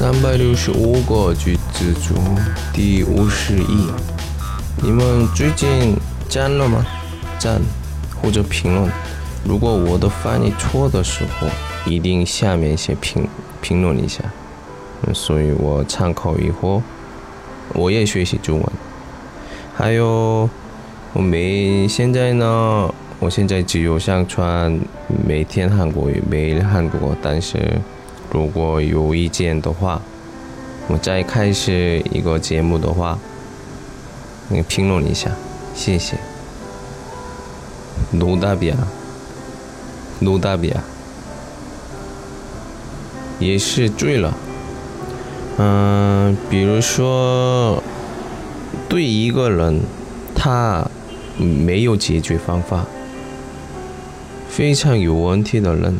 三百六十五个句子中第五十一。你们最近赞了吗？赞或者评论。如果我的翻译错的时候，一定下面写评评论一下。所以我参考以后，我也学习中文。还有，我每现在呢，我现在只有上传每天韩国语，每日韩国，但是。如果有意见的话，我再开始一个节目的话，你评论一下，谢谢。노답이야노답이야也是对了。嗯，比如说，对一个人，他没有解决方法，非常有问题的人。